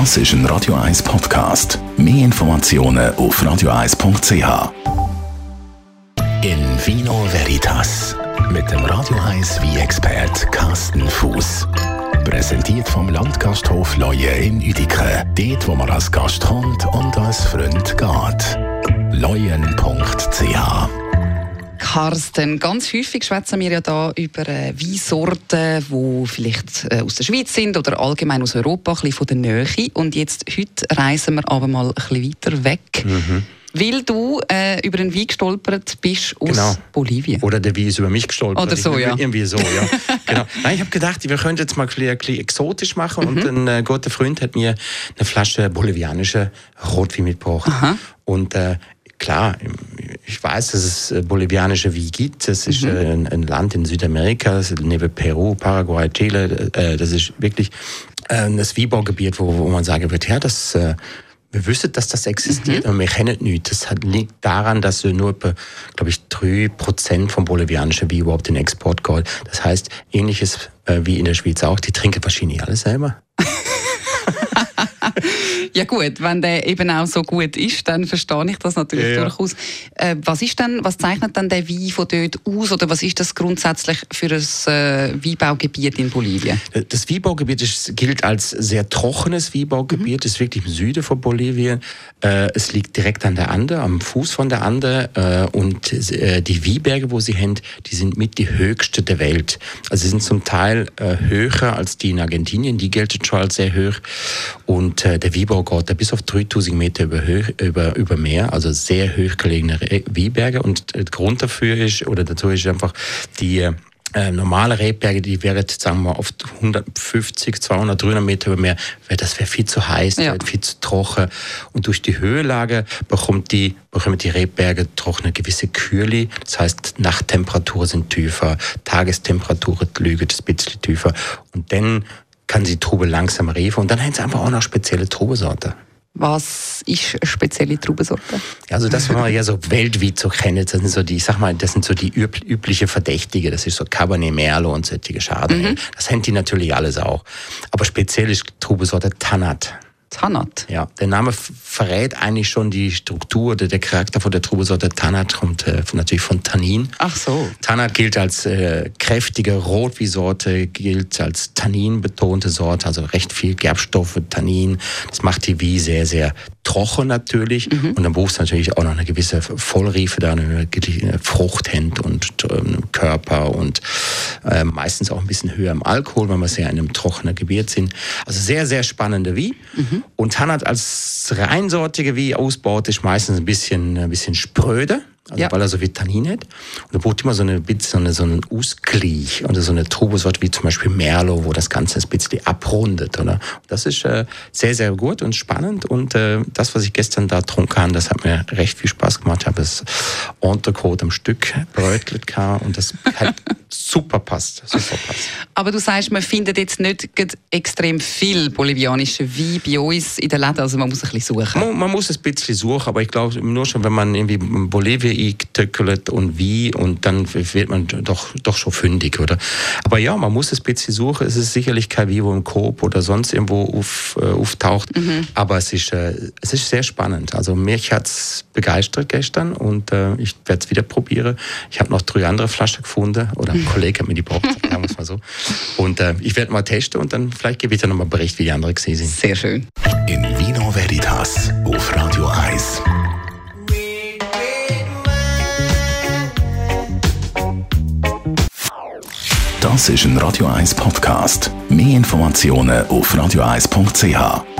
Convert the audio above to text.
Das ist ein Radio 1 Podcast. Mehr Informationen auf radio1.ch. In Vino Veritas mit dem Radio 1 wie expert Carsten Fuß. Präsentiert vom Landgasthof Leue in Uedike. Dort, wo man als Gast kommt und als Freund geht. Leuen.ch Carsten, ganz häufig schwätzen wir ja da über äh, Weinsorten, die vielleicht äh, aus der Schweiz sind oder allgemein aus Europa, ein bisschen von der Nähe. Und jetzt, heute reisen wir aber mal ein bisschen weiter weg. Mhm. Weil du äh, über einen Wein gestolpert bist aus genau. Bolivien. Oder der Wein ist über mich gestolpert. Oder so, ja. Irgendwie so, ja. genau. Nein, ich habe gedacht, wir könnten jetzt mal ein bisschen exotisch machen. Mhm. Und ein äh, guter Freund hat mir eine Flasche bolivianische Rotwein mitgebracht. Aha. Und äh, klar, ich weiß, dass es äh, bolivianische Wein gibt. Das ist mhm. Äh, ein, ein, Land in Südamerika, neben Peru, Paraguay, Chile. Äh, das ist wirklich ein Weinbaugebiet, wo, wo man sagen wird, ja, das wir wissen, dass das existiert, mhm. aber wir kennen nicht. Das liegt daran, dass nur, glaube ich, drei Prozent vom bolivianischen Wein überhaupt in Export geht. Das heißt, ähnliches wie in der Schweiz auch, die trinken wahrscheinlich alle selber. ja gut, wenn der eben auch so gut ist, dann verstehe ich das natürlich ja. durchaus. Äh, was ist denn, was zeichnet dann der Wein von dort aus oder was ist das grundsätzlich für ein äh, Weinbaugebiet in Bolivien? Äh, das Weinbaugebiet ist, gilt als sehr trockenes Weinbaugebiet, mhm. ist wirklich im Süden von Bolivien. Äh, es liegt direkt an der Ande, am Fuß von der Ande äh, und äh, die Weinberge, wo sie haben, die sind mit die höchste der Welt. Also sie sind zum Teil höher als die in Argentinien, die gelten schon als sehr hoch und der Weinbau geht da bis auf 3000 Meter über, über, über Meer, also sehr hoch gelegene Weinberge. Und der Grund dafür ist, oder dazu ist einfach die äh, normale Rebberge, die wäre, sagen wir, oft 150, 200, 300 Meter über Meer, wär, das wäre viel zu heiß, ja. viel zu trocken. Und durch die Höhenlage bekommt die, bekommen die Rebberge doch eine gewisse Kühle. Das heißt, Nachttemperaturen sind tiefer, Tagestemperaturen liegen ein bisschen tiefer. Und dann kann sie Trube langsam reifen und dann haben sie einfach auch noch spezielle Trubesorte. Was ist eine spezielle Trubesorte? Also das, was man ja so weltweit so kennt, das sind so die, ich sag mal, das sind so die üb übliche Verdächtige. Das ist so Cabernet Merlot und solche Chardonnay. Mhm. Das haben die natürlich alles auch. Aber speziell ist Trubesorte Tanat. Tanat. Ja, der Name verrät eigentlich schon die Struktur oder der Charakter von der Trubesorte. Tanat kommt äh, natürlich von Tannin. Ach so. Tanat gilt als äh, kräftige Rotwie-Sorte, gilt als Tannin-betonte Sorte, also recht viel Gerbstoffe, Tannin. Das macht die Wie sehr, sehr trocken natürlich. Mhm. Und dann brauchst du natürlich auch noch eine gewisse Vollriefe da, eine Fruchthand und ähm, Körper und äh, meistens auch ein bisschen höher im Alkohol, weil wir sehr in einem trockenen Gebiet sind. Also sehr, sehr spannende Wie. Mhm. Und Tanat als reinsortige Wie ausbaut ist meistens ein bisschen, ein bisschen spröde also ja. weil er so viel Tannin hat. Und er braucht immer so eine so, eine, so einen Ausgleich oder so eine Trubesorte wie zum Beispiel Merlot, wo das Ganze ein bisschen abrundet. Oder? Das ist äh, sehr, sehr gut und spannend. Und äh, das, was ich gestern da trunken habe, das hat mir recht viel Spaß gemacht. Ich habe das Entrecote am Stück brötelt und das hat super passt. Super passt. Aber du sagst, man findet jetzt nicht extrem viel bolivianische Wein bei uns in den Läden. Also man muss ein bisschen suchen. Man, man muss ein bisschen suchen, aber ich glaube, nur schon, wenn man irgendwie Bolivien eingetöckelt und wie und dann wird man doch, doch schon fündig, oder? Aber ja, man muss ein bisschen suchen. Es ist sicherlich kein Vivo im Coop oder sonst irgendwo auf, äh, auftaucht, mhm. aber es ist, äh, es ist sehr spannend. Also mich hat es begeistert gestern und äh, ich werde es wieder probieren. Ich habe noch drei andere Flaschen gefunden oder ein Kollege hat mir die gebraucht, sagen wir es mal so. Und äh, ich werde mal testen und dann vielleicht gebe ich dann nochmal Bericht, wie die anderen gesehen sind. Sehr schön. In Vino Veritas auf Radio 1. Das ist ein Radio 1 Podcast. Mehr Informationen auf radio1.ch.